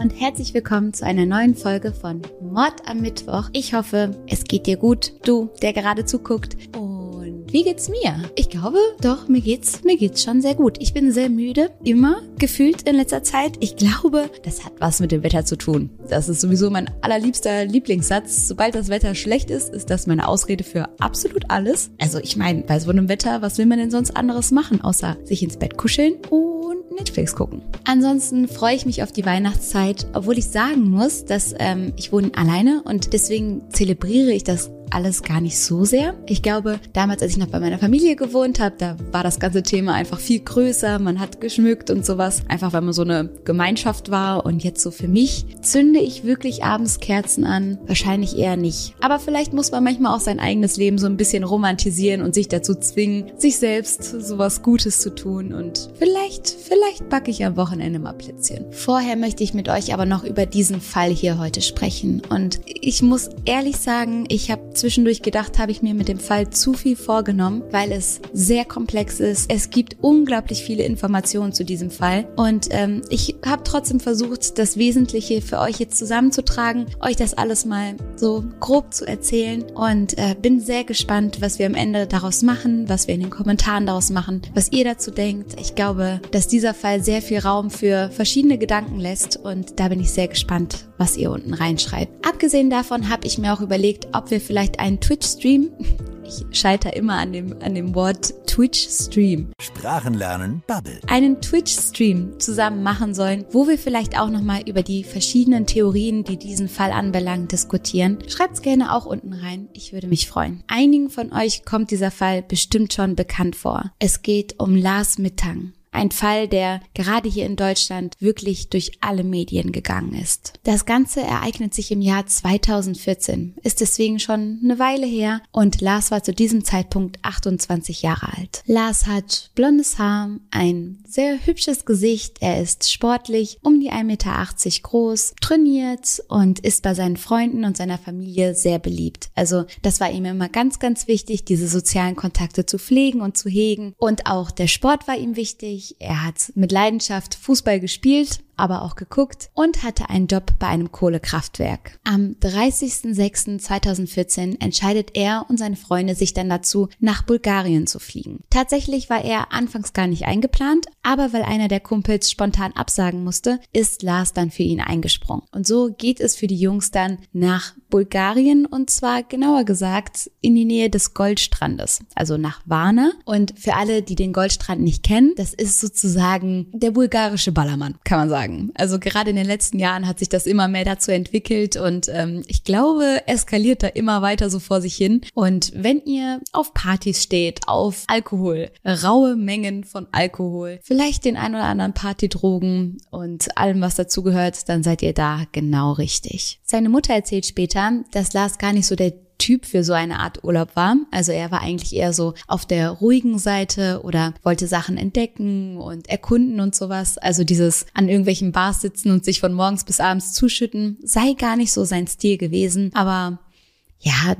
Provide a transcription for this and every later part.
und herzlich willkommen zu einer neuen Folge von Mord am Mittwoch. Ich hoffe, es geht dir gut, du, der gerade zuguckt. Und wie geht's mir? Ich glaube, doch, mir geht's, mir geht's schon sehr gut. Ich bin sehr müde, immer gefühlt in letzter Zeit. Ich glaube, das hat was mit dem Wetter zu tun. Das ist sowieso mein allerliebster Lieblingssatz. Sobald das Wetter schlecht ist, ist das meine Ausrede für absolut alles. Also ich meine, bei so einem Wetter, was will man denn sonst anderes machen, außer sich ins Bett kuscheln und Netflix gucken. Ansonsten freue ich mich auf die Weihnachtszeit, obwohl ich sagen muss, dass ähm, ich wohne alleine und deswegen zelebriere ich das alles gar nicht so sehr. Ich glaube, damals, als ich noch bei meiner Familie gewohnt habe, da war das ganze Thema einfach viel größer. Man hat geschmückt und sowas, einfach weil man so eine Gemeinschaft war. Und jetzt so für mich zünde ich wirklich abends Kerzen an? Wahrscheinlich eher nicht. Aber vielleicht muss man manchmal auch sein eigenes Leben so ein bisschen romantisieren und sich dazu zwingen, sich selbst sowas Gutes zu tun. Und vielleicht, vielleicht backe ich am Wochenende mal Plätzchen. Vorher möchte ich mit euch aber noch über diesen Fall hier heute sprechen. Und ich muss ehrlich sagen, ich habe Zwischendurch gedacht, habe ich mir mit dem Fall zu viel vorgenommen, weil es sehr komplex ist. Es gibt unglaublich viele Informationen zu diesem Fall und ähm, ich habe trotzdem versucht, das Wesentliche für euch jetzt zusammenzutragen, euch das alles mal so grob zu erzählen und äh, bin sehr gespannt, was wir am Ende daraus machen, was wir in den Kommentaren daraus machen, was ihr dazu denkt. Ich glaube, dass dieser Fall sehr viel Raum für verschiedene Gedanken lässt und da bin ich sehr gespannt, was ihr unten reinschreibt. Abgesehen davon habe ich mir auch überlegt, ob wir vielleicht einen Twitch-Stream. Ich scheiter immer an dem, an dem Wort Twitch-Stream. Sprachenlernen Bubble. Einen Twitch-Stream zusammen machen sollen, wo wir vielleicht auch nochmal über die verschiedenen Theorien, die diesen Fall anbelangen, diskutieren. Schreibt's gerne auch unten rein. Ich würde mich freuen. Einigen von euch kommt dieser Fall bestimmt schon bekannt vor. Es geht um Lars Mittang. Ein Fall, der gerade hier in Deutschland wirklich durch alle Medien gegangen ist. Das Ganze ereignet sich im Jahr 2014, ist deswegen schon eine Weile her und Lars war zu diesem Zeitpunkt 28 Jahre alt. Lars hat blondes Haar, ein sehr hübsches Gesicht, er ist sportlich, um die 1,80 Meter groß, trainiert und ist bei seinen Freunden und seiner Familie sehr beliebt. Also das war ihm immer ganz, ganz wichtig, diese sozialen Kontakte zu pflegen und zu hegen und auch der Sport war ihm wichtig wichtig. Er hat mit Leidenschaft Fußball gespielt, aber auch geguckt und hatte einen Job bei einem Kohlekraftwerk. Am 30.06.2014 entscheidet er und seine Freunde sich dann dazu, nach Bulgarien zu fliegen. Tatsächlich war er anfangs gar nicht eingeplant, aber weil einer der Kumpels spontan absagen musste, ist Lars dann für ihn eingesprungen. Und so geht es für die Jungs dann nach Bulgarien und zwar genauer gesagt in die Nähe des Goldstrandes, also nach Varna. Und für alle, die den Goldstrand nicht kennen, das ist sozusagen der bulgarische Ballermann, kann man sagen sagen. Also gerade in den letzten Jahren hat sich das immer mehr dazu entwickelt und ähm, ich glaube, eskaliert da immer weiter so vor sich hin. Und wenn ihr auf Partys steht, auf Alkohol, raue Mengen von Alkohol, vielleicht den ein oder anderen Partydrogen und allem, was dazugehört, dann seid ihr da genau richtig. Seine Mutter erzählt später, dass Lars gar nicht so der Typ für so eine Art Urlaub war. Also er war eigentlich eher so auf der ruhigen Seite oder wollte Sachen entdecken und erkunden und sowas. Also dieses an irgendwelchen Bars sitzen und sich von morgens bis abends zuschütten, sei gar nicht so sein Stil gewesen. Aber ja,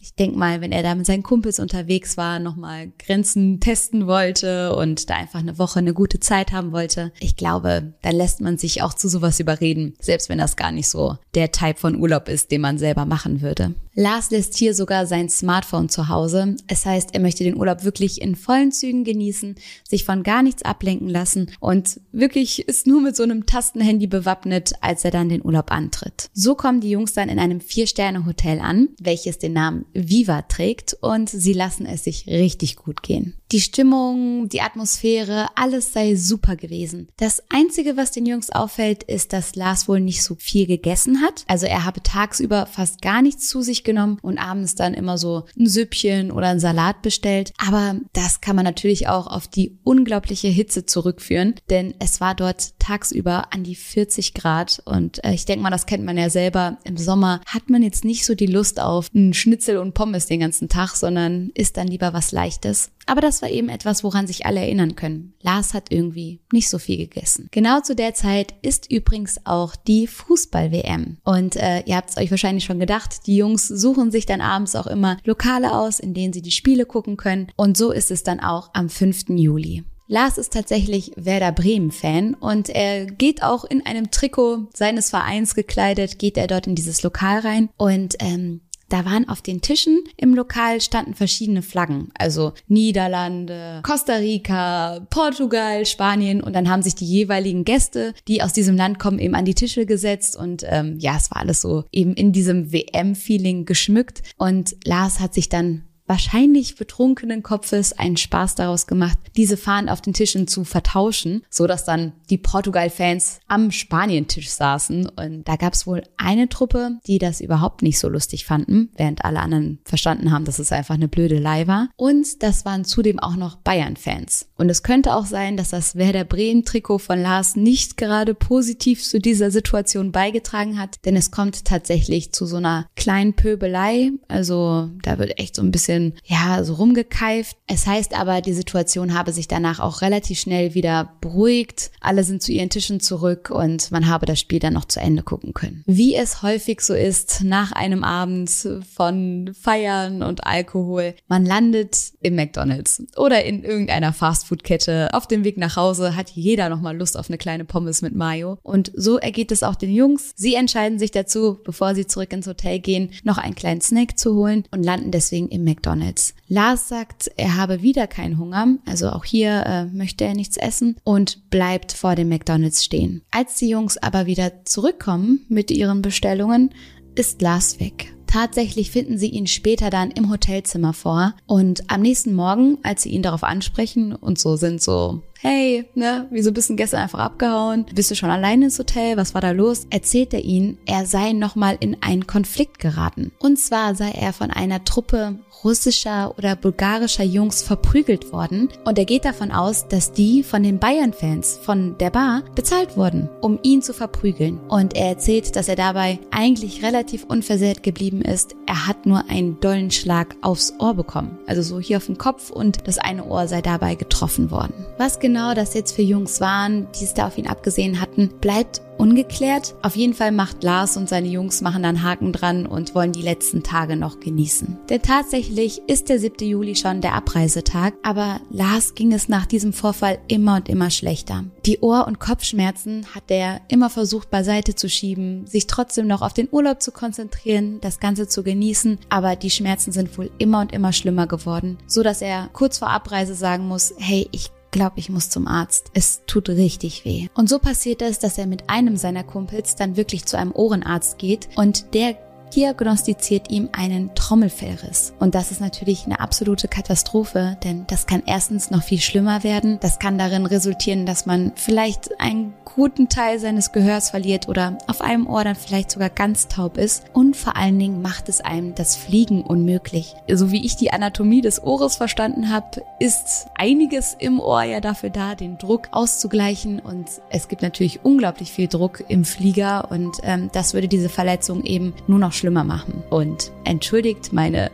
ich denke mal, wenn er da mit seinen Kumpels unterwegs war, nochmal Grenzen testen wollte und da einfach eine Woche eine gute Zeit haben wollte, ich glaube, da lässt man sich auch zu sowas überreden, selbst wenn das gar nicht so der Typ von Urlaub ist, den man selber machen würde. Lars lässt hier sogar sein Smartphone zu Hause. Es heißt, er möchte den Urlaub wirklich in vollen Zügen genießen, sich von gar nichts ablenken lassen und wirklich ist nur mit so einem Tastenhandy bewappnet, als er dann den Urlaub antritt. So kommen die Jungs dann in einem Vier-Sterne-Hotel an, welches den Namen Viva trägt und sie lassen es sich richtig gut gehen. Die Stimmung, die Atmosphäre, alles sei super gewesen. Das Einzige, was den Jungs auffällt, ist, dass Lars wohl nicht so viel gegessen hat. Also er habe tagsüber fast gar nichts zu sich genommen und abends dann immer so ein Süppchen oder ein Salat bestellt. Aber das kann man natürlich auch auf die unglaubliche Hitze zurückführen, denn es war dort tagsüber an die 40 Grad und äh, ich denke mal, das kennt man ja selber. Im Sommer hat man jetzt nicht so die Lust auf einen Schnitzel und Pommes den ganzen Tag, sondern isst dann lieber was Leichtes. Aber das war eben etwas, woran sich alle erinnern können. Lars hat irgendwie nicht so viel gegessen. Genau zu der Zeit ist übrigens auch die Fußball-WM. Und äh, ihr habt es euch wahrscheinlich schon gedacht, die Jungs suchen sich dann abends auch immer Lokale aus, in denen sie die Spiele gucken können. Und so ist es dann auch am 5. Juli. Lars ist tatsächlich Werder Bremen-Fan und er geht auch in einem Trikot seines Vereins gekleidet, geht er dort in dieses Lokal rein und ähm, da waren auf den Tischen im Lokal standen verschiedene Flaggen, also Niederlande, Costa Rica, Portugal, Spanien. Und dann haben sich die jeweiligen Gäste, die aus diesem Land kommen, eben an die Tische gesetzt. Und ähm, ja, es war alles so eben in diesem WM-Feeling geschmückt. Und Lars hat sich dann wahrscheinlich betrunkenen Kopfes einen Spaß daraus gemacht, diese Fahnen auf den Tischen zu vertauschen, so dass dann die Portugal-Fans am Spanientisch saßen. Und da gab es wohl eine Truppe, die das überhaupt nicht so lustig fanden, während alle anderen verstanden haben, dass es einfach eine blöde Blödelei war. Und das waren zudem auch noch Bayern-Fans. Und es könnte auch sein, dass das Werder Bremen-Trikot von Lars nicht gerade positiv zu dieser Situation beigetragen hat, denn es kommt tatsächlich zu so einer kleinen Pöbelei. Also da wird echt so ein bisschen bisschen, ja, so rumgekeift. Es heißt aber, die Situation habe sich danach auch relativ schnell wieder beruhigt. Alle sind zu ihren Tischen zurück und man habe das Spiel dann noch zu Ende gucken können. Wie es häufig so ist, nach einem Abend von Feiern und Alkohol, man landet im McDonald's oder in irgendeiner Fastfood-Kette. Auf dem Weg nach Hause hat jeder nochmal Lust auf eine kleine Pommes mit Mayo. Und so ergeht es auch den Jungs. Sie entscheiden sich dazu, bevor sie zurück ins Hotel gehen, noch einen kleinen Snack zu holen und landen deswegen im McDonald's. McDonald's. Lars sagt, er habe wieder keinen Hunger, also auch hier äh, möchte er nichts essen und bleibt vor dem McDonald's stehen. Als die Jungs aber wieder zurückkommen mit ihren Bestellungen, ist Lars weg. Tatsächlich finden sie ihn später dann im Hotelzimmer vor und am nächsten Morgen, als sie ihn darauf ansprechen und so sind so, hey, ne, wieso bist du gestern einfach abgehauen? Bist du schon allein ins Hotel? Was war da los? Erzählt er ihnen, er sei nochmal in einen Konflikt geraten. Und zwar sei er von einer Truppe russischer oder bulgarischer Jungs verprügelt worden und er geht davon aus, dass die von den Bayern-Fans von der Bar bezahlt wurden, um ihn zu verprügeln. Und er erzählt, dass er dabei eigentlich relativ unversehrt geblieben ist. Er hat nur einen dollen Schlag aufs Ohr bekommen, also so hier auf den Kopf und das eine Ohr sei dabei getroffen worden. Was genau das jetzt für Jungs waren, die es da auf ihn abgesehen hatten, bleibt ungeklärt. Auf jeden Fall macht Lars und seine Jungs machen dann Haken dran und wollen die letzten Tage noch genießen. Denn tatsächlich ist der 7. Juli schon der Abreisetag, aber Lars ging es nach diesem Vorfall immer und immer schlechter. Die Ohr- und Kopfschmerzen hat er immer versucht beiseite zu schieben, sich trotzdem noch auf den Urlaub zu konzentrieren, das Ganze zu genießen, aber die Schmerzen sind wohl immer und immer schlimmer geworden, so dass er kurz vor Abreise sagen muss, hey, ich glaube, ich muss zum Arzt. Es tut richtig weh. Und so passiert es, dass er mit einem seiner Kumpels dann wirklich zu einem Ohrenarzt geht und der diagnostiziert ihm einen Trommelfellriss. Und das ist natürlich eine absolute Katastrophe, denn das kann erstens noch viel schlimmer werden. Das kann darin resultieren, dass man vielleicht einen guten Teil seines Gehörs verliert oder auf einem Ohr dann vielleicht sogar ganz taub ist. Und vor allen Dingen macht es einem das Fliegen unmöglich. So wie ich die Anatomie des Ohres verstanden habe, ist einiges im Ohr ja dafür da, den Druck auszugleichen. Und es gibt natürlich unglaublich viel Druck im Flieger und ähm, das würde diese Verletzung eben nur noch schlimmer machen. Und entschuldigt meine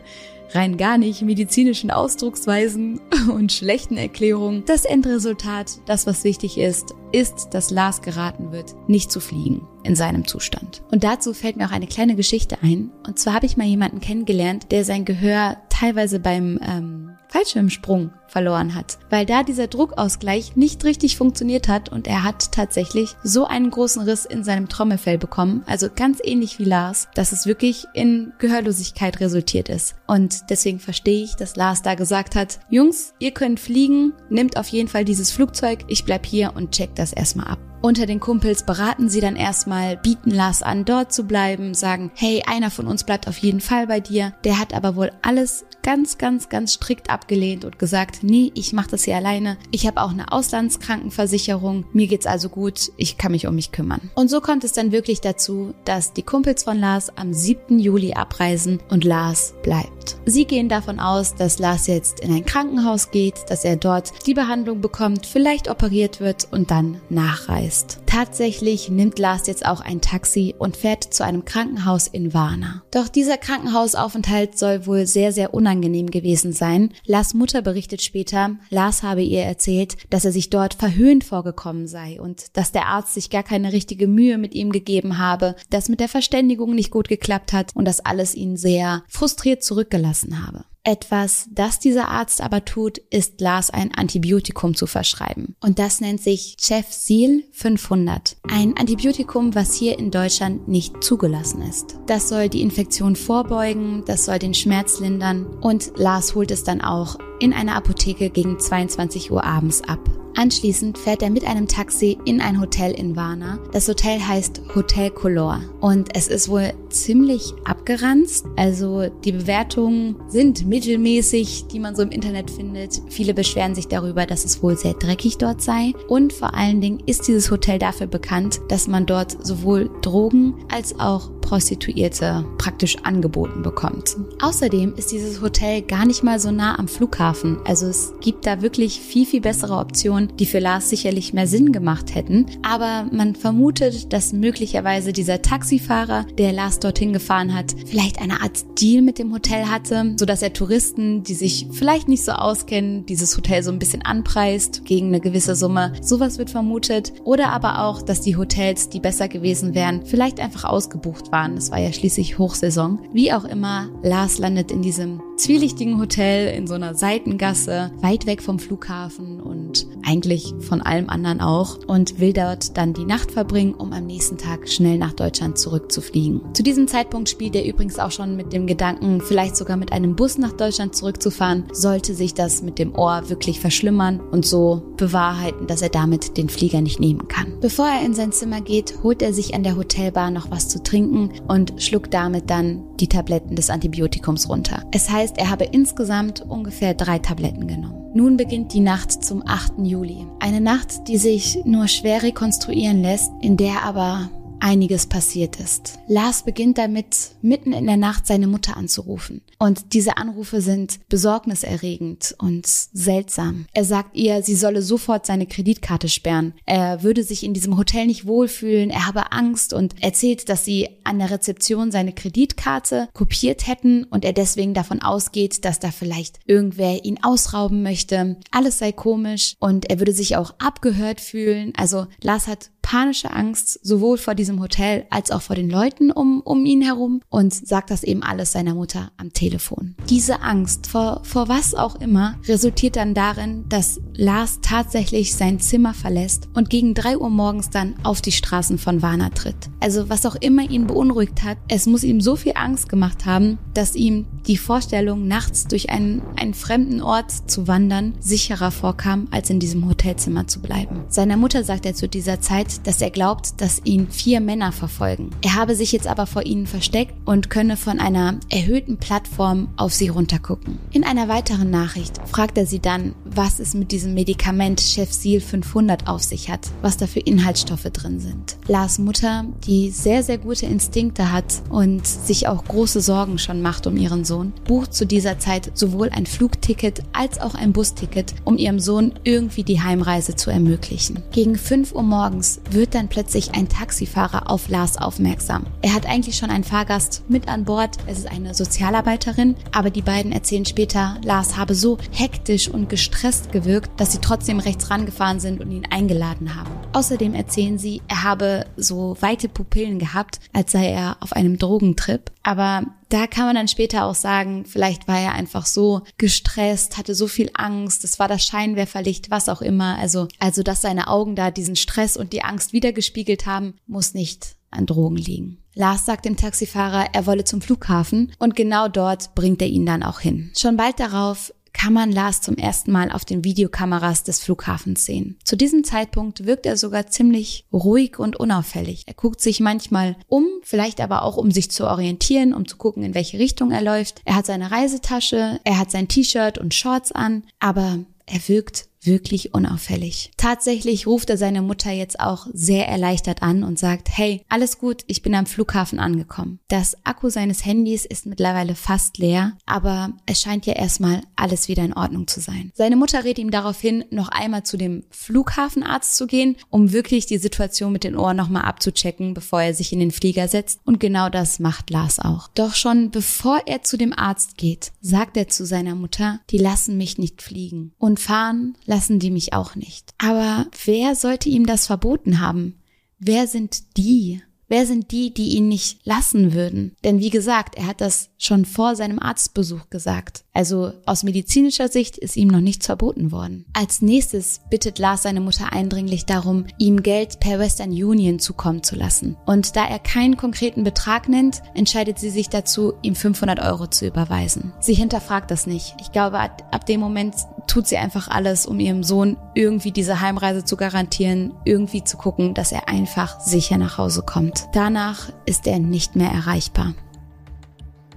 rein gar nicht medizinischen Ausdrucksweisen und schlechten Erklärungen. Das Endresultat, das was wichtig ist, ist, dass Lars geraten wird, nicht zu fliegen in seinem Zustand. Und dazu fällt mir auch eine kleine Geschichte ein. Und zwar habe ich mal jemanden kennengelernt, der sein Gehör teilweise beim ähm, Fallschirmsprung verloren hat, weil da dieser Druckausgleich nicht richtig funktioniert hat und er hat tatsächlich so einen großen Riss in seinem Trommelfell bekommen, also ganz ähnlich wie Lars, dass es wirklich in Gehörlosigkeit resultiert ist. Und deswegen verstehe ich, dass Lars da gesagt hat, Jungs, ihr könnt fliegen, nehmt auf jeden Fall dieses Flugzeug, ich bleib hier und check das erstmal ab. Unter den Kumpels beraten sie dann erstmal, bieten Lars an, dort zu bleiben, sagen, hey, einer von uns bleibt auf jeden Fall bei dir. Der hat aber wohl alles ganz, ganz, ganz strikt abgelehnt und gesagt, nee, ich mache das hier alleine. Ich habe auch eine Auslandskrankenversicherung. Mir geht's also gut. Ich kann mich um mich kümmern. Und so kommt es dann wirklich dazu, dass die Kumpels von Lars am 7. Juli abreisen und Lars bleibt. Sie gehen davon aus, dass Lars jetzt in ein Krankenhaus geht, dass er dort die Behandlung bekommt, vielleicht operiert wird und dann nachreist ist. Tatsächlich nimmt Lars jetzt auch ein Taxi und fährt zu einem Krankenhaus in Varna. Doch dieser Krankenhausaufenthalt soll wohl sehr, sehr unangenehm gewesen sein. Lars Mutter berichtet später, Lars habe ihr erzählt, dass er sich dort verhöhnt vorgekommen sei und dass der Arzt sich gar keine richtige Mühe mit ihm gegeben habe, dass mit der Verständigung nicht gut geklappt hat und dass alles ihn sehr frustriert zurückgelassen habe. Etwas, das dieser Arzt aber tut, ist Lars ein Antibiotikum zu verschreiben. Und das nennt sich Cefsil 500. Ein Antibiotikum, was hier in Deutschland nicht zugelassen ist. Das soll die Infektion vorbeugen, das soll den Schmerz lindern und Lars holt es dann auch in einer Apotheke gegen 22 Uhr abends ab. Anschließend fährt er mit einem Taxi in ein Hotel in Varna. Das Hotel heißt Hotel Color und es ist wohl ziemlich abgeranzt. Also die Bewertungen sind mittelmäßig, die man so im Internet findet. Viele beschweren sich darüber, dass es wohl sehr dreckig dort sei. Und vor allen Dingen ist dieses Hotel dafür bekannt, dass man dort sowohl Drogen als auch Prostituierte praktisch angeboten bekommt. Außerdem ist dieses Hotel gar nicht mal so nah am Flughafen. Also es gibt da wirklich viel, viel bessere Optionen, die für Lars sicherlich mehr Sinn gemacht hätten. Aber man vermutet, dass möglicherweise dieser Taxifahrer, der Lars dorthin gefahren hat, vielleicht eine Art Deal mit dem Hotel hatte, sodass er Touristen, die sich vielleicht nicht so auskennen, dieses Hotel so ein bisschen anpreist gegen eine gewisse Summe. Sowas wird vermutet. Oder aber auch, dass die Hotels, die besser gewesen wären, vielleicht einfach ausgebucht waren waren. Es war ja schließlich Hochsaison. Wie auch immer, Lars landet in diesem zwielichtigen Hotel in so einer Seitengasse, weit weg vom Flughafen und eigentlich von allem anderen auch und will dort dann die Nacht verbringen, um am nächsten Tag schnell nach Deutschland zurückzufliegen. Zu diesem Zeitpunkt spielt er übrigens auch schon mit dem Gedanken, vielleicht sogar mit einem Bus nach Deutschland zurückzufahren, sollte sich das mit dem Ohr wirklich verschlimmern und so bewahrheiten, dass er damit den Flieger nicht nehmen kann. Bevor er in sein Zimmer geht, holt er sich an der Hotelbar noch was zu trinken und schluckt damit dann die Tabletten des Antibiotikums runter. Es heißt, er habe insgesamt ungefähr drei Tabletten genommen. Nun beginnt die Nacht zum 8. Juli. Eine Nacht, die sich nur schwer rekonstruieren lässt, in der aber einiges passiert ist. Lars beginnt damit, mitten in der Nacht seine Mutter anzurufen. Und diese Anrufe sind besorgniserregend und seltsam. Er sagt ihr, sie solle sofort seine Kreditkarte sperren. Er würde sich in diesem Hotel nicht wohlfühlen, er habe Angst und erzählt, dass sie an der Rezeption seine Kreditkarte kopiert hätten und er deswegen davon ausgeht, dass da vielleicht irgendwer ihn ausrauben möchte. Alles sei komisch und er würde sich auch abgehört fühlen. Also Lars hat panische Angst, sowohl vor diesem Hotel als auch vor den Leuten um, um ihn herum und sagt das eben alles seiner Mutter am Telefon. Diese Angst vor, vor was auch immer resultiert dann darin, dass Lars tatsächlich sein Zimmer verlässt und gegen drei Uhr morgens dann auf die Straßen von Varna tritt. Also was auch immer ihn beunruhigt hat, es muss ihm so viel Angst gemacht haben, dass ihm die Vorstellung, nachts durch einen, einen fremden Ort zu wandern, sicherer vorkam, als in diesem Hotelzimmer zu bleiben. Seiner Mutter sagt er zu dieser Zeit, dass er glaubt, dass ihn vier Männer verfolgen. Er habe sich jetzt aber vor ihnen versteckt und könne von einer erhöhten Plattform auf sie runtergucken. In einer weiteren Nachricht fragt er sie dann, was es mit diesem Medikament Chefsil 500 auf sich hat, was da für Inhaltsstoffe drin sind. Lars Mutter, die sehr, sehr gute Instinkte hat und sich auch große Sorgen schon macht um ihren Sohn, bucht zu dieser Zeit sowohl ein Flugticket als auch ein Busticket, um ihrem Sohn irgendwie die Heimreise zu ermöglichen. Gegen 5 Uhr morgens wird dann plötzlich ein Taxifahrer auf Lars aufmerksam. Er hat eigentlich schon einen Fahrgast mit an Bord. Es ist eine Sozialarbeiterin, aber die beiden erzählen später, Lars habe so hektisch und gestresst gewirkt, dass sie trotzdem rechts rangefahren sind und ihn eingeladen haben. Außerdem erzählen sie, er habe so weite Pupillen gehabt, als sei er auf einem Drogentrip. Aber da kann man dann später auch sagen, vielleicht war er einfach so gestresst, hatte so viel Angst, es war das Scheinwerferlicht, was auch immer. Also, also, dass seine Augen da diesen Stress und die Angst wiedergespiegelt haben, muss nicht an Drogen liegen. Lars sagt dem Taxifahrer, er wolle zum Flughafen und genau dort bringt er ihn dann auch hin. Schon bald darauf kann man Lars zum ersten Mal auf den Videokameras des Flughafens sehen. Zu diesem Zeitpunkt wirkt er sogar ziemlich ruhig und unauffällig. Er guckt sich manchmal um, vielleicht aber auch um sich zu orientieren, um zu gucken, in welche Richtung er läuft. Er hat seine Reisetasche, er hat sein T-Shirt und Shorts an, aber er wirkt wirklich unauffällig. Tatsächlich ruft er seine Mutter jetzt auch sehr erleichtert an und sagt, hey, alles gut, ich bin am Flughafen angekommen. Das Akku seines Handys ist mittlerweile fast leer, aber es scheint ja erstmal alles wieder in Ordnung zu sein. Seine Mutter rät ihm daraufhin, noch einmal zu dem Flughafenarzt zu gehen, um wirklich die Situation mit den Ohren nochmal abzuchecken, bevor er sich in den Flieger setzt. Und genau das macht Lars auch. Doch schon bevor er zu dem Arzt geht, sagt er zu seiner Mutter, die lassen mich nicht fliegen und fahren lassen die mich auch nicht. Aber wer sollte ihm das verboten haben? Wer sind die? Wer sind die, die ihn nicht lassen würden? Denn wie gesagt, er hat das schon vor seinem Arztbesuch gesagt. Also aus medizinischer Sicht ist ihm noch nichts verboten worden. Als nächstes bittet Lars seine Mutter eindringlich darum, ihm Geld per Western Union zukommen zu lassen. Und da er keinen konkreten Betrag nennt, entscheidet sie sich dazu, ihm 500 Euro zu überweisen. Sie hinterfragt das nicht. Ich glaube, ab dem Moment tut sie einfach alles, um ihrem Sohn irgendwie diese Heimreise zu garantieren, irgendwie zu gucken, dass er einfach sicher nach Hause kommt. Danach ist er nicht mehr erreichbar.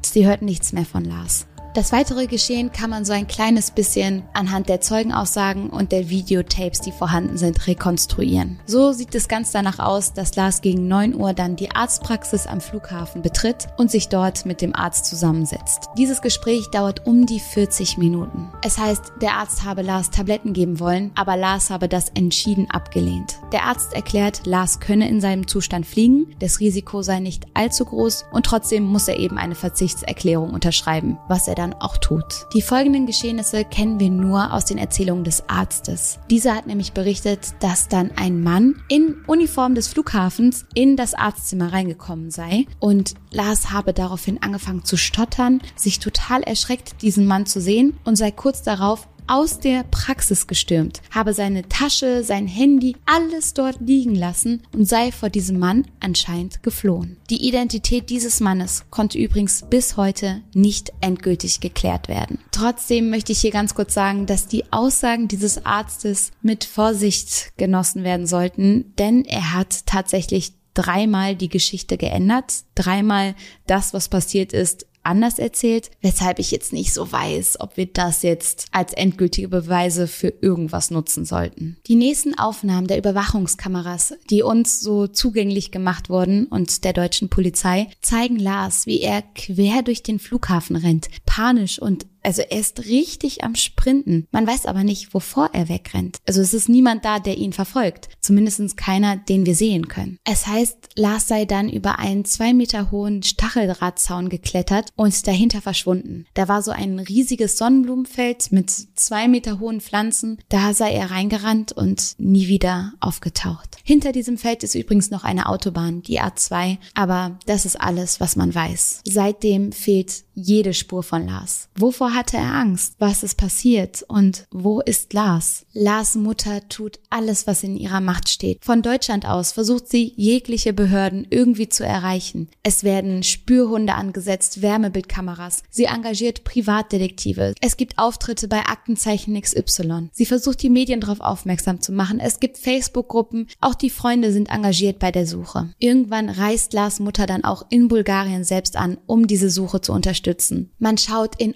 Sie hört nichts mehr von Lars. Das weitere Geschehen kann man so ein kleines bisschen anhand der Zeugenaussagen und der Videotapes, die vorhanden sind, rekonstruieren. So sieht es ganz danach aus, dass Lars gegen 9 Uhr dann die Arztpraxis am Flughafen betritt und sich dort mit dem Arzt zusammensetzt. Dieses Gespräch dauert um die 40 Minuten. Es heißt, der Arzt habe Lars Tabletten geben wollen, aber Lars habe das entschieden abgelehnt. Der Arzt erklärt, Lars könne in seinem Zustand fliegen, das Risiko sei nicht allzu groß und trotzdem muss er eben eine Verzichtserklärung unterschreiben, was er dann dann auch tut. Die folgenden Geschehnisse kennen wir nur aus den Erzählungen des Arztes. Dieser hat nämlich berichtet, dass dann ein Mann in Uniform des Flughafens in das Arztzimmer reingekommen sei und Lars habe daraufhin angefangen zu stottern, sich total erschreckt, diesen Mann zu sehen und sei kurz darauf aus der Praxis gestürmt, habe seine Tasche, sein Handy, alles dort liegen lassen und sei vor diesem Mann anscheinend geflohen. Die Identität dieses Mannes konnte übrigens bis heute nicht endgültig geklärt werden. Trotzdem möchte ich hier ganz kurz sagen, dass die Aussagen dieses Arztes mit Vorsicht genossen werden sollten, denn er hat tatsächlich dreimal die Geschichte geändert, dreimal das, was passiert ist, anders erzählt, weshalb ich jetzt nicht so weiß, ob wir das jetzt als endgültige Beweise für irgendwas nutzen sollten. Die nächsten Aufnahmen der Überwachungskameras, die uns so zugänglich gemacht wurden und der deutschen Polizei, zeigen Lars, wie er quer durch den Flughafen rennt, panisch und also er ist richtig am Sprinten. Man weiß aber nicht, wovor er wegrennt. Also es ist niemand da, der ihn verfolgt. Zumindest keiner, den wir sehen können. Es heißt, Lars sei dann über einen zwei Meter hohen Stacheldrahtzaun geklettert und dahinter verschwunden. Da war so ein riesiges Sonnenblumenfeld mit zwei Meter hohen Pflanzen. Da sei er reingerannt und nie wieder aufgetaucht. Hinter diesem Feld ist übrigens noch eine Autobahn, die A2. Aber das ist alles, was man weiß. Seitdem fehlt jede Spur von Lars. Wovor hatte er Angst? Was ist passiert? Und wo ist Lars? Lars Mutter tut alles, was in ihrer Macht steht. Von Deutschland aus versucht sie, jegliche Behörden irgendwie zu erreichen. Es werden Spürhunde angesetzt, Wärmebildkameras. Sie engagiert Privatdetektive. Es gibt Auftritte bei Aktenzeichen XY. Sie versucht, die Medien darauf aufmerksam zu machen. Es gibt Facebook-Gruppen. Auch die Freunde sind engagiert bei der Suche. Irgendwann reist Lars Mutter dann auch in Bulgarien selbst an, um diese Suche zu unterstützen. Man schaut in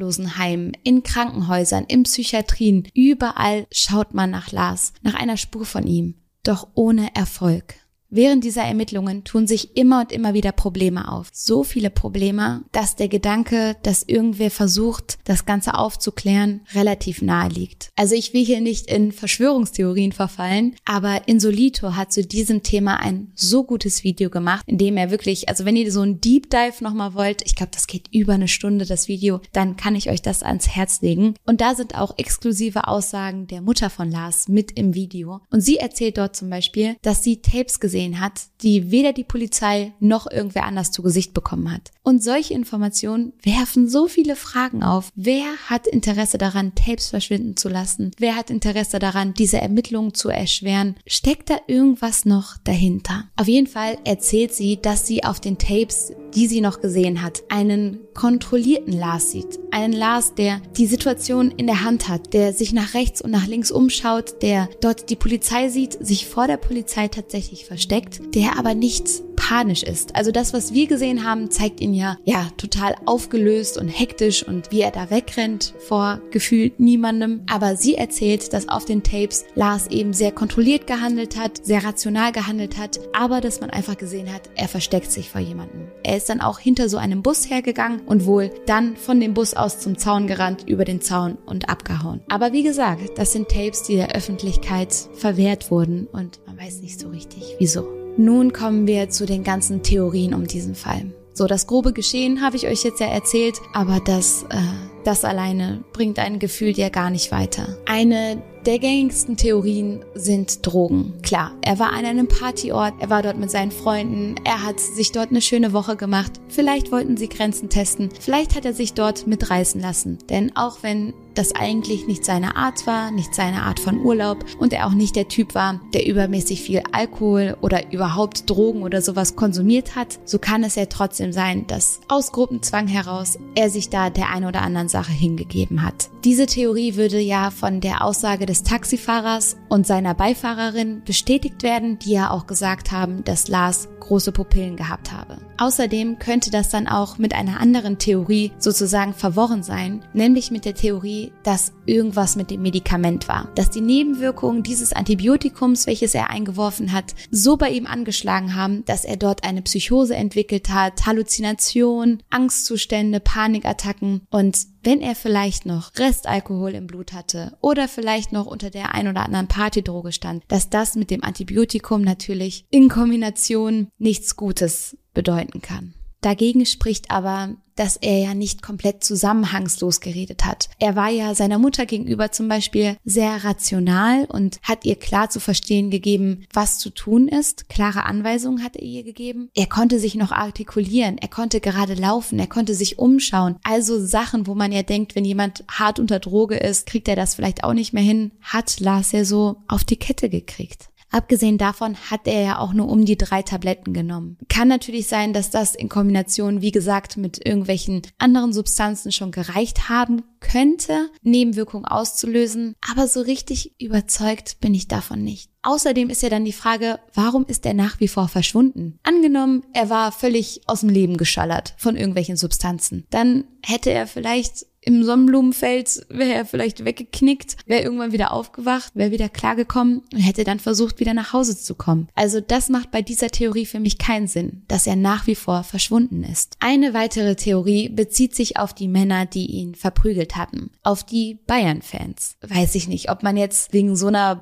Obdachlosenheimen, in Krankenhäusern, in Psychiatrien, überall schaut man nach Lars, nach einer Spur von ihm. Doch ohne Erfolg. Während dieser Ermittlungen tun sich immer und immer wieder Probleme auf. So viele Probleme, dass der Gedanke, dass irgendwer versucht, das Ganze aufzuklären, relativ nahe liegt. Also ich will hier nicht in Verschwörungstheorien verfallen, aber Insolito hat zu diesem Thema ein so gutes Video gemacht, in dem er wirklich, also wenn ihr so ein Deep Dive nochmal wollt, ich glaube, das geht über eine Stunde, das Video, dann kann ich euch das ans Herz legen. Und da sind auch exklusive Aussagen der Mutter von Lars mit im Video. Und sie erzählt dort zum Beispiel, dass sie Tapes gesehen gesehen hat, die weder die Polizei noch irgendwer anders zu Gesicht bekommen hat. Und solche Informationen werfen so viele Fragen auf. Wer hat Interesse daran, Tapes verschwinden zu lassen? Wer hat Interesse daran, diese Ermittlungen zu erschweren? Steckt da irgendwas noch dahinter? Auf jeden Fall erzählt sie, dass sie auf den Tapes, die sie noch gesehen hat, einen kontrollierten Lars sieht. Einen Lars, der die Situation in der Hand hat, der sich nach rechts und nach links umschaut, der dort die Polizei sieht, sich vor der Polizei tatsächlich versteckt steckt, der aber nicht panisch ist. Also das, was wir gesehen haben, zeigt ihn ja, ja, total aufgelöst und hektisch und wie er da wegrennt vor gefühlt niemandem. Aber sie erzählt, dass auf den Tapes Lars eben sehr kontrolliert gehandelt hat, sehr rational gehandelt hat, aber dass man einfach gesehen hat, er versteckt sich vor jemandem. Er ist dann auch hinter so einem Bus hergegangen und wohl dann von dem Bus aus zum Zaun gerannt, über den Zaun und abgehauen. Aber wie gesagt, das sind Tapes, die der Öffentlichkeit verwehrt wurden und man weiß nicht so richtig, wieso. Nun kommen wir zu den ganzen Theorien um diesen Fall. So, das grobe Geschehen habe ich euch jetzt ja erzählt, aber das, äh, das alleine bringt ein Gefühl ja gar nicht weiter. Eine der gängigsten Theorien sind Drogen. Klar, er war an einem Partyort, er war dort mit seinen Freunden, er hat sich dort eine schöne Woche gemacht. Vielleicht wollten sie Grenzen testen, vielleicht hat er sich dort mitreißen lassen. Denn auch wenn das eigentlich nicht seine Art war, nicht seine Art von Urlaub und er auch nicht der Typ war, der übermäßig viel Alkohol oder überhaupt Drogen oder sowas konsumiert hat, so kann es ja trotzdem sein, dass aus Gruppenzwang heraus er sich da der ein oder anderen Sache hingegeben hat. Diese Theorie würde ja von der Aussage des Taxifahrers und seiner Beifahrerin bestätigt werden, die ja auch gesagt haben, dass Lars große Pupillen gehabt habe. Außerdem könnte das dann auch mit einer anderen Theorie sozusagen verworren sein, nämlich mit der Theorie, dass irgendwas mit dem Medikament war, dass die Nebenwirkungen dieses Antibiotikums, welches er eingeworfen hat, so bei ihm angeschlagen haben, dass er dort eine Psychose entwickelt hat, Halluzination, Angstzustände, Panikattacken und wenn er vielleicht noch Restalkohol im Blut hatte oder vielleicht noch unter der ein oder anderen Partydroge stand, dass das mit dem Antibiotikum natürlich in Kombination nichts Gutes bedeuten kann. Dagegen spricht aber, dass er ja nicht komplett zusammenhangslos geredet hat. Er war ja seiner Mutter gegenüber zum Beispiel sehr rational und hat ihr klar zu verstehen gegeben, was zu tun ist. Klare Anweisungen hat er ihr gegeben. Er konnte sich noch artikulieren. Er konnte gerade laufen. Er konnte sich umschauen. Also Sachen, wo man ja denkt, wenn jemand hart unter Droge ist, kriegt er das vielleicht auch nicht mehr hin, hat Lars ja so auf die Kette gekriegt. Abgesehen davon hat er ja auch nur um die drei Tabletten genommen. Kann natürlich sein, dass das in Kombination, wie gesagt, mit irgendwelchen anderen Substanzen schon gereicht haben könnte, Nebenwirkungen auszulösen, aber so richtig überzeugt bin ich davon nicht. Außerdem ist ja dann die Frage, warum ist er nach wie vor verschwunden? Angenommen, er war völlig aus dem Leben geschallert von irgendwelchen Substanzen. Dann hätte er vielleicht im Sonnenblumenfeld wäre er vielleicht weggeknickt, wäre irgendwann wieder aufgewacht, wäre wieder klargekommen und hätte dann versucht, wieder nach Hause zu kommen. Also das macht bei dieser Theorie für mich keinen Sinn, dass er nach wie vor verschwunden ist. Eine weitere Theorie bezieht sich auf die Männer, die ihn verprügelt hatten, auf die Bayern-Fans. Weiß ich nicht, ob man jetzt wegen so einer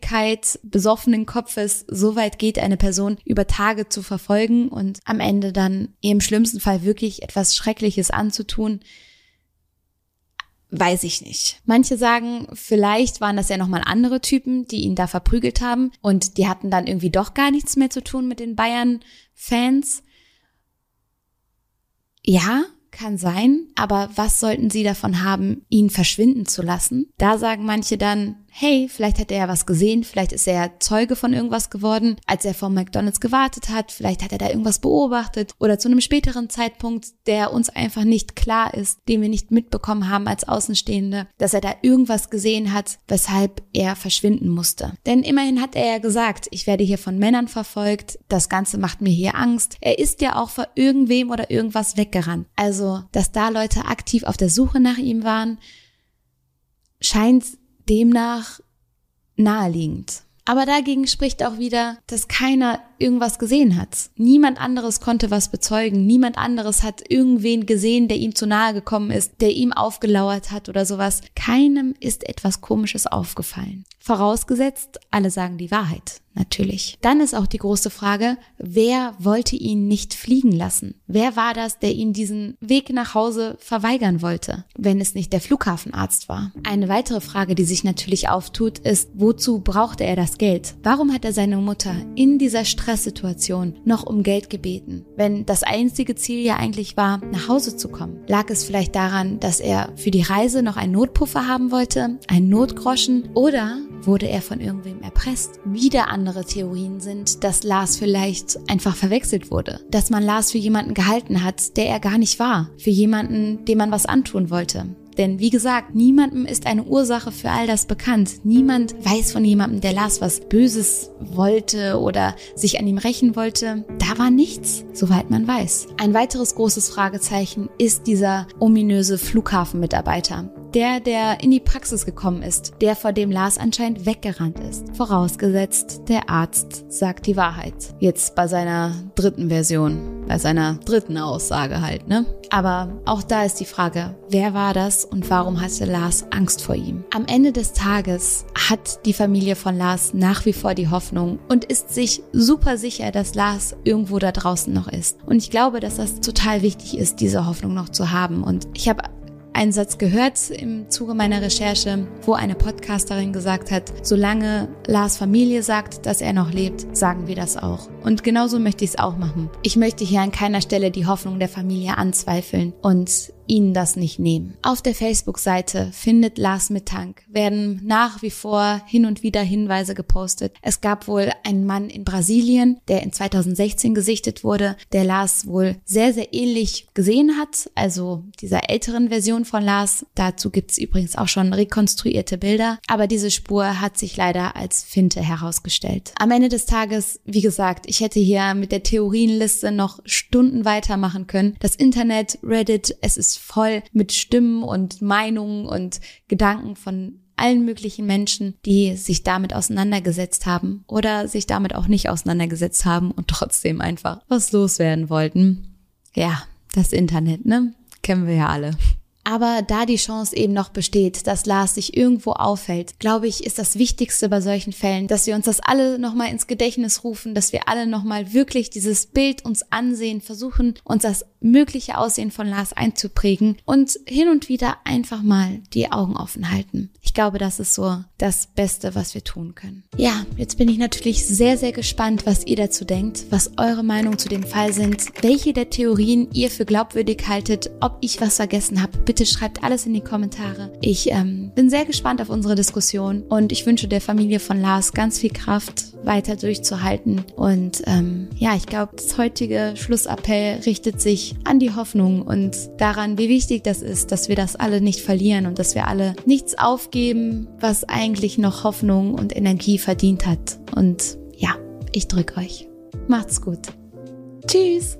Barstreitigkeit besoffenen Kopfes so weit geht, eine Person über Tage zu verfolgen und am Ende dann im schlimmsten Fall wirklich etwas Schreckliches anzutun, Weiß ich nicht. Manche sagen, vielleicht waren das ja nochmal andere Typen, die ihn da verprügelt haben und die hatten dann irgendwie doch gar nichts mehr zu tun mit den Bayern-Fans. Ja, kann sein, aber was sollten sie davon haben, ihn verschwinden zu lassen? Da sagen manche dann, hey, vielleicht hat er ja was gesehen, vielleicht ist er Zeuge von irgendwas geworden, als er vor McDonald's gewartet hat, vielleicht hat er da irgendwas beobachtet oder zu einem späteren Zeitpunkt, der uns einfach nicht klar ist, den wir nicht mitbekommen haben als Außenstehende, dass er da irgendwas gesehen hat, weshalb er verschwinden musste. Denn immerhin hat er ja gesagt, ich werde hier von Männern verfolgt, das Ganze macht mir hier Angst. Er ist ja auch vor irgendwem oder irgendwas weggerannt. Also, dass da Leute aktiv auf der Suche nach ihm waren, scheint demnach naheliegend. Aber dagegen spricht auch wieder, dass keiner irgendwas gesehen hat. Niemand anderes konnte was bezeugen. Niemand anderes hat irgendwen gesehen, der ihm zu nahe gekommen ist, der ihm aufgelauert hat oder sowas. Keinem ist etwas Komisches aufgefallen. Vorausgesetzt, alle sagen die Wahrheit natürlich. Dann ist auch die große Frage, wer wollte ihn nicht fliegen lassen? Wer war das, der ihn diesen Weg nach Hause verweigern wollte, wenn es nicht der Flughafenarzt war? Eine weitere Frage, die sich natürlich auftut, ist, wozu brauchte er das Geld? Warum hat er seine Mutter in dieser Stresssituation noch um Geld gebeten, wenn das einzige Ziel ja eigentlich war, nach Hause zu kommen? Lag es vielleicht daran, dass er für die Reise noch einen Notpuffer haben wollte, einen Notgroschen oder wurde er von irgendwem erpresst? Wieder andere Theorien sind, dass Lars vielleicht einfach verwechselt wurde, dass man Lars für jemanden gehalten hat, der er gar nicht war, für jemanden, dem man was antun wollte. Denn wie gesagt, niemandem ist eine Ursache für all das bekannt. Niemand weiß von jemandem, der Lars was Böses wollte oder sich an ihm rächen wollte. Da war nichts, soweit man weiß. Ein weiteres großes Fragezeichen ist dieser ominöse Flughafenmitarbeiter der, der in die Praxis gekommen ist, der vor dem Lars anscheinend weggerannt ist. Vorausgesetzt, der Arzt sagt die Wahrheit. Jetzt bei seiner dritten Version, bei seiner dritten Aussage halt, ne? Aber auch da ist die Frage, wer war das und warum hatte Lars Angst vor ihm? Am Ende des Tages hat die Familie von Lars nach wie vor die Hoffnung und ist sich super sicher, dass Lars irgendwo da draußen noch ist. Und ich glaube, dass das total wichtig ist, diese Hoffnung noch zu haben. Und ich habe einen Satz gehört im Zuge meiner Recherche, wo eine Podcasterin gesagt hat, solange Lars Familie sagt, dass er noch lebt, sagen wir das auch. Und genauso möchte ich es auch machen. Ich möchte hier an keiner Stelle die Hoffnung der Familie anzweifeln und ihnen das nicht nehmen. Auf der Facebook-Seite findet Lars Mittank werden nach wie vor hin und wieder Hinweise gepostet. Es gab wohl einen Mann in Brasilien, der in 2016 gesichtet wurde, der Lars wohl sehr, sehr ähnlich gesehen hat, also dieser älteren Version von Lars. Dazu gibt's übrigens auch schon rekonstruierte Bilder, aber diese Spur hat sich leider als Finte herausgestellt. Am Ende des Tages, wie gesagt, ich hätte hier mit der Theorienliste noch Stunden weitermachen können. Das Internet, Reddit, es ist voll mit Stimmen und Meinungen und Gedanken von allen möglichen Menschen, die sich damit auseinandergesetzt haben oder sich damit auch nicht auseinandergesetzt haben und trotzdem einfach was loswerden wollten. Ja, das Internet, ne? Kennen wir ja alle. Aber da die Chance eben noch besteht, dass Lars sich irgendwo aufhält, glaube ich, ist das Wichtigste bei solchen Fällen, dass wir uns das alle nochmal ins Gedächtnis rufen, dass wir alle nochmal wirklich dieses Bild uns ansehen, versuchen, uns das mögliche Aussehen von Lars einzuprägen und hin und wieder einfach mal die Augen offen halten. Ich glaube, das ist so das Beste, was wir tun können. Ja, jetzt bin ich natürlich sehr, sehr gespannt, was ihr dazu denkt, was eure Meinung zu dem Fall sind, welche der Theorien ihr für glaubwürdig haltet, ob ich was vergessen habe. Bitte schreibt alles in die Kommentare. Ich ähm, bin sehr gespannt auf unsere Diskussion und ich wünsche der Familie von Lars ganz viel Kraft, weiter durchzuhalten. Und ähm, ja, ich glaube, das heutige Schlussappell richtet sich an die Hoffnung und daran, wie wichtig das ist, dass wir das alle nicht verlieren und dass wir alle nichts aufgeben, was eigentlich noch Hoffnung und Energie verdient hat. Und ja, ich drücke euch. Macht's gut. Tschüss.